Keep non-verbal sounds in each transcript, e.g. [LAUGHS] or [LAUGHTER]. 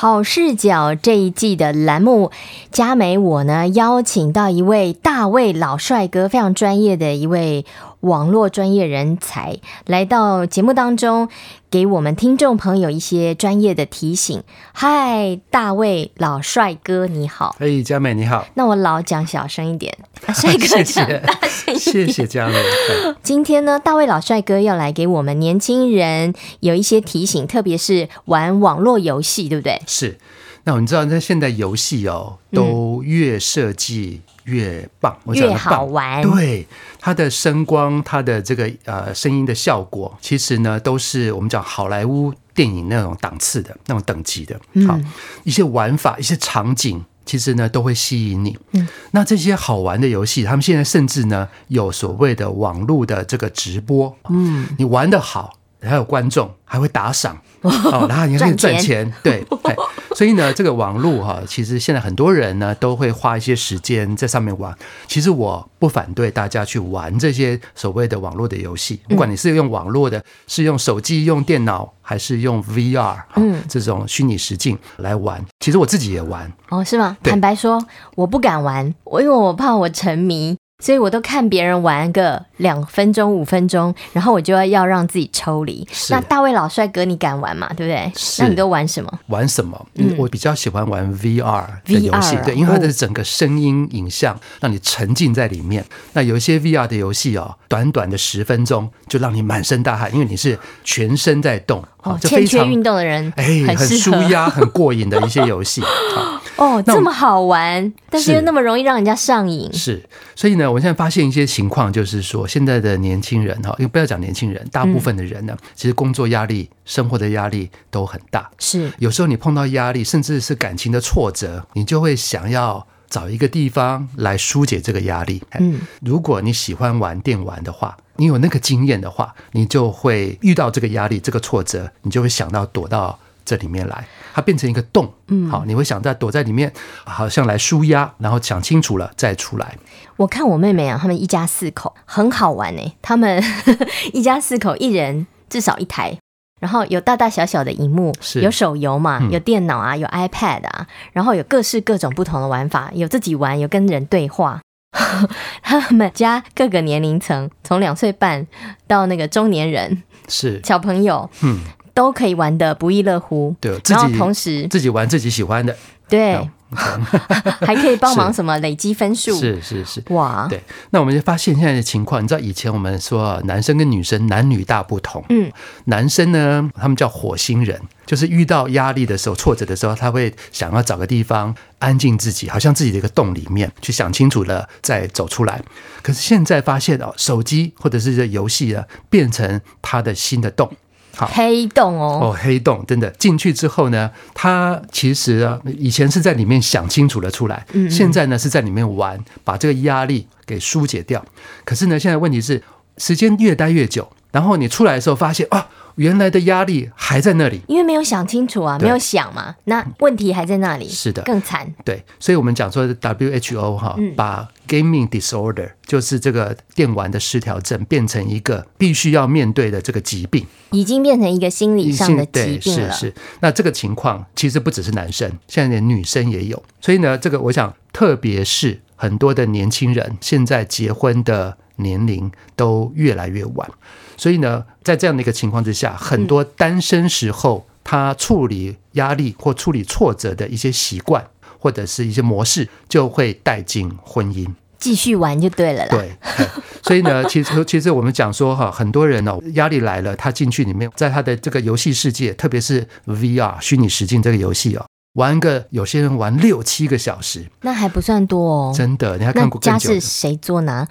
好视角这一季的栏目，佳美我呢邀请到一位大卫老帅哥，非常专业的一位网络专业人才，来到节目当中，给我们听众朋友一些专业的提醒。嗨，大卫老帅哥，你好。嘿，佳美你好。那我老讲小声一点，[LAUGHS] 帅哥讲大声一点。谢谢嘉美。[LAUGHS] 今天呢，大卫老帅哥要来给我们年轻人有一些提醒，特别是玩网络游戏，对不对？是，那我们知道，在现在游戏哦，都越设计越棒，越好玩。对，它的声光，它的这个呃声音的效果，其实呢都是我们讲好莱坞电影那种档次的那种等级的。好，嗯、一些玩法，一些场景，其实呢都会吸引你。嗯，那这些好玩的游戏，他们现在甚至呢有所谓的网络的这个直播。嗯，你玩的好，还有观众还会打赏。[LAUGHS] 哦，然后你可以赚钱，对，所以呢，这个网络哈，其实现在很多人呢都会花一些时间在上面玩。其实我不反对大家去玩这些所谓的网络的游戏，不管你是用网络的，是用手机、用电脑，还是用 VR，嗯，这种虚拟实境来玩。其实我自己也玩。哦，是吗？坦白说，我不敢玩，我因为我怕我沉迷。所以我都看别人玩个两分钟、五分钟，然后我就要要让自己抽离。那大卫老帅哥，你敢玩吗？对不对？那你都玩什么？玩什么？嗯，我比较喜欢玩 VR 的游戏，对，因为它的整个声音、影像让你沉浸在里面。那有一些 VR 的游戏哦，短短的十分钟就让你满身大汗，因为你是全身在动。哦，欠缺运动的人，哎，很舒压、很过瘾的一些游戏。[LAUGHS] 哦，这么好玩，但是又那么容易让人家上瘾。是，所以呢，我现在发现一些情况，就是说，现在的年轻人哈，因为不要讲年轻人，大部分的人呢，其实工作压力、生活的压力都很大。是，有时候你碰到压力，甚至是感情的挫折，你就会想要找一个地方来疏解这个压力。嗯，如果你喜欢玩电玩的话。你有那个经验的话，你就会遇到这个压力、这个挫折，你就会想到躲到这里面来，它变成一个洞。嗯，好，你会想在躲在里面，好像来舒压，然后想清楚了再出来。我看我妹妹啊，他们一家四口很好玩呢。他们 [LAUGHS] 一家四口，一人至少一台，然后有大大小小的荧幕，是有手游嘛，有电脑啊，有 iPad 啊，然后有各式各种不同的玩法，有自己玩，有跟人对话。[LAUGHS] 他们家各个年龄层，从两岁半到那个中年人，是小朋友，嗯，都可以玩得不亦乐乎。对，然后同时自己玩自己喜欢的，对。[LAUGHS] 还可以帮忙什么累积分数？是是是，哇！对，那我们就发现现在的情况，你知道以前我们说男生跟女生男女大不同，嗯，男生呢，他们叫火星人，就是遇到压力的时候、挫折的时候，他会想要找个地方安静自己，好像自己的一个洞里面去想清楚了再走出来。可是现在发现哦，手机或者是这游戏啊，变成他的新的洞。好。黑洞哦，哦，黑洞真的。进去之后呢，他其实啊，以前是在里面想清楚了出来，嗯嗯，现在呢是在里面玩，把这个压力给疏解掉。可是呢，现在问题是时间越待越久，然后你出来的时候发现啊。原来的压力还在那里，因为没有想清楚啊，没有想嘛，那问题还在那里，是的，更惨。对，所以我们讲说 WHO 哈，把 gaming disorder 就是这个电玩的失调症变成一个必须要面对的这个疾病，已经变成一个心理上的疾病了。是是，那这个情况其实不只是男生，现在连女生也有。所以呢，这个我想，特别是很多的年轻人现在结婚的年龄都越来越晚。所以呢，在这样的一个情况之下，很多单身时候他处理压力或处理挫折的一些习惯或者是一些模式，就会带进婚姻，继续玩就对了啦。对，所以呢，[LAUGHS] 其实其实我们讲说哈，很多人哦，压力来了，他进去里面，在他的这个游戏世界，特别是 VR 虚拟实境这个游戏哦。玩个有些人玩六七个小时，那还不算多哦。真的，你还看过更久？家是谁做呢？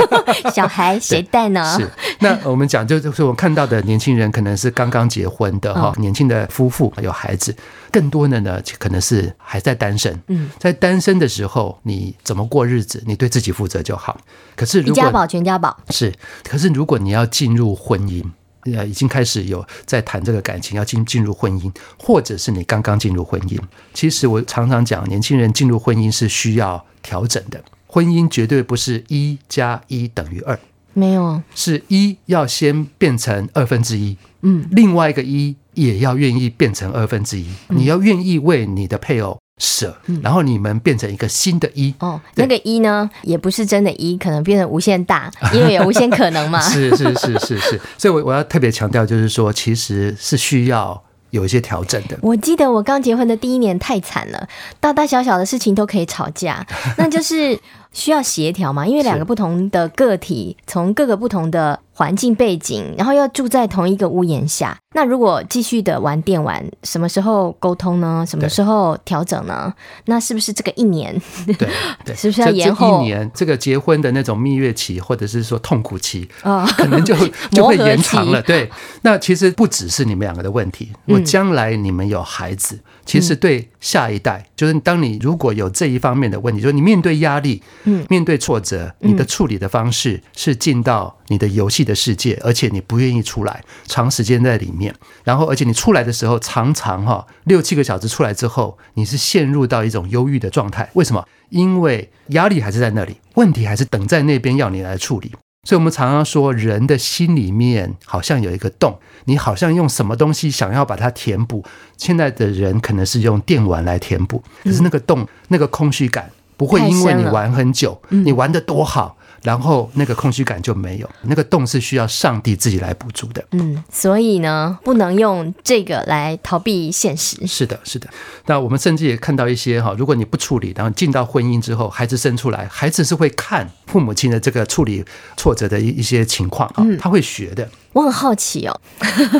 [LAUGHS] 小孩谁带呢？是。那我们讲，就就是我们看到的年轻人，可能是刚刚结婚的哈，年轻的夫妇有孩子。更多的呢，可能是还在单身。嗯，在单身的时候，你怎么过日子？你对自己负责就好。可是，如果一家保全家保是。可是，如果你要进入婚姻。呃，已经开始有在谈这个感情，要进进入婚姻，或者是你刚刚进入婚姻。其实我常常讲，年轻人进入婚姻是需要调整的。婚姻绝对不是一加一等于二，没有，是一要先变成二分之一，嗯，另外一个一也要愿意变成二分之一，你要愿意为你的配偶。舍，然后你们变成一个新的一哦，那个一呢，也不是真的一，可能变成无限大，[LAUGHS] 因为有无限可能嘛。是是是是是，所以我我要特别强调，就是说，其实是需要有一些调整的。我记得我刚结婚的第一年太惨了，大大小小的事情都可以吵架，那就是。需要协调嘛？因为两个不同的个体，从各个不同的环境背景，然后要住在同一个屋檐下。那如果继续的玩电玩，什么时候沟通呢？什么时候调整呢？那是不是这个一年？对 [LAUGHS] 对，是不是要延后一年？这个结婚的那种蜜月期，或者是说痛苦期，哦、可能就 [LAUGHS] 就会延长了。对，那其实不只是你们两个的问题。我将来你们有孩子，嗯、其实对下一代，就是当你如果有这一方面的问题，就是你面对压力。嗯，面对挫折，你的处理的方式是进到你的游戏的世界，而且你不愿意出来，长时间在里面。然后，而且你出来的时候，常常哈六七个小时出来之后，你是陷入到一种忧郁的状态。为什么？因为压力还是在那里，问题还是等在那边要你来处理。所以，我们常常说，人的心里面好像有一个洞，你好像用什么东西想要把它填补。现在的人可能是用电玩来填补，可是那个洞，那个空虚感。不会因为你玩很久，你玩的多好，然后那个空虚感就没有。那个洞是需要上帝自己来补足的。嗯，所以呢，不能用这个来逃避现实。是的，是的。那我们甚至也看到一些哈，如果你不处理，然后进到婚姻之后，孩子生出来，孩子是会看父母亲的这个处理挫折的一一些情况啊，他会学的。我很好奇哦，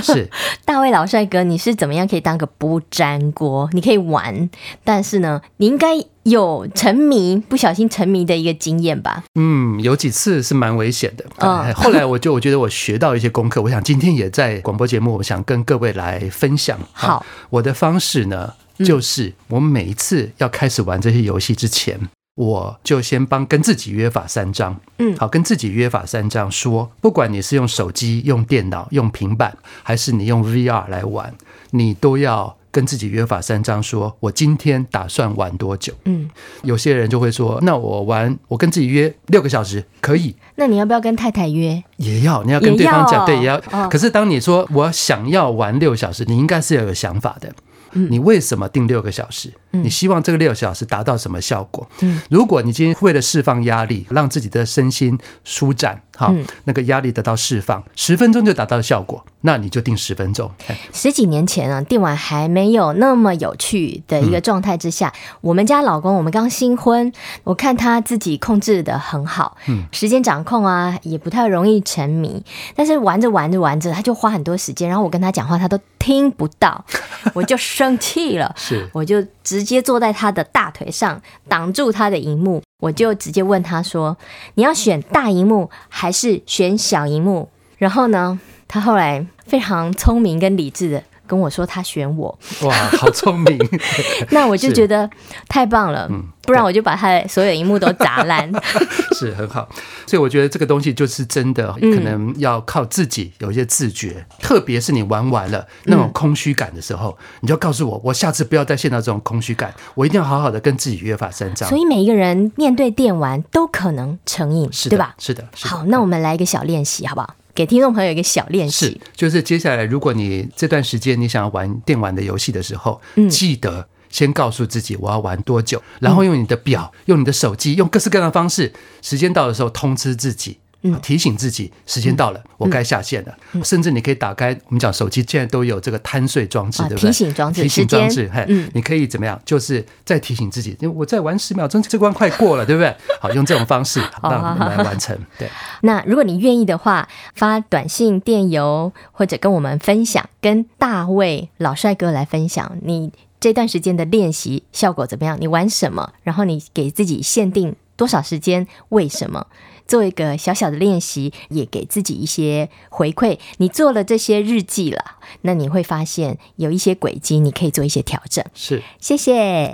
是 [LAUGHS] 大卫老帅哥，你是怎么样可以当个不粘锅？你可以玩，但是呢，你应该有沉迷、不小心沉迷的一个经验吧？嗯，有几次是蛮危险的。嗯，后来我就我觉得我学到一些功课，我想今天也在广播节目，我想跟各位来分享。好，我的方式呢，就是我每一次要开始玩这些游戏之前。我就先帮跟自己约法三章，嗯，好，跟自己约法三章，说不管你是用手机、用电脑、用平板，还是你用 VR 来玩，你都要跟自己约法三章，说我今天打算玩多久？嗯，有些人就会说，那我玩，我跟自己约六个小时可以。那你要不要跟太太约？也要，你要跟对方讲，对，也要。可是当你说我想要玩六小时，你应该是要有想法的。你为什么定六个小时？你希望这个六小时达到什么效果？如果你今天为了释放压力，让自己的身心舒展，好，那个压力得到释放，十分钟就达到效果，那你就定十分钟。十几年前啊，电玩还没有那么有趣的一个状态之下，我们家老公，我们刚新婚，我看他自己控制的很好，时间掌控啊，也不太容易沉迷，但是玩着玩着玩着，他就花很多时间，然后我跟他讲话，他都听不到，[LAUGHS] 我就生气了，是，我就直直接坐在他的大腿上挡住他的荧幕，我就直接问他说：“你要选大荧幕还是选小荧幕？”然后呢，他后来非常聪明跟理智的。跟我说他选我，哇，好聪明！[LAUGHS] 那我就觉得太棒了，嗯，不然我就把他的所有荧幕都砸烂。[LAUGHS] 是很好，所以我觉得这个东西就是真的，可能要靠自己有一些自觉，嗯、特别是你玩完了那种空虚感的时候，嗯、你就告诉我，我下次不要再陷到这种空虚感，我一定要好好的跟自己约法三章。所以每一个人面对电玩都可能成瘾，是对吧？是的。是的好，那我们来一个小练习，好不好？给听众朋友一个小练习，是就是接下来，如果你这段时间你想要玩电玩的游戏的时候，嗯，记得先告诉自己我要玩多久，然后用你的表、用你的手机、用各式各样的方式，时间到的时候通知自己。提醒自己时间到了，嗯、我该下线了。嗯、甚至你可以打开，我们讲手机现在都有这个贪睡装置，对不对？提醒装置，提醒装置，嘿，嗯、你可以怎么样？就是再提醒自己，因为我再玩十秒钟，这关快过了，对不对？[LAUGHS] 好，用这种方式让我们来完成。对。[LAUGHS] 那如果你愿意的话，发短信、电邮或者跟我们分享，跟大卫老帅哥来分享你这段时间的练习效果怎么样？你玩什么？然后你给自己限定多少时间？为什么？做一个小小的练习，也给自己一些回馈。你做了这些日记了，那你会发现有一些轨迹，你可以做一些调整。是，谢谢。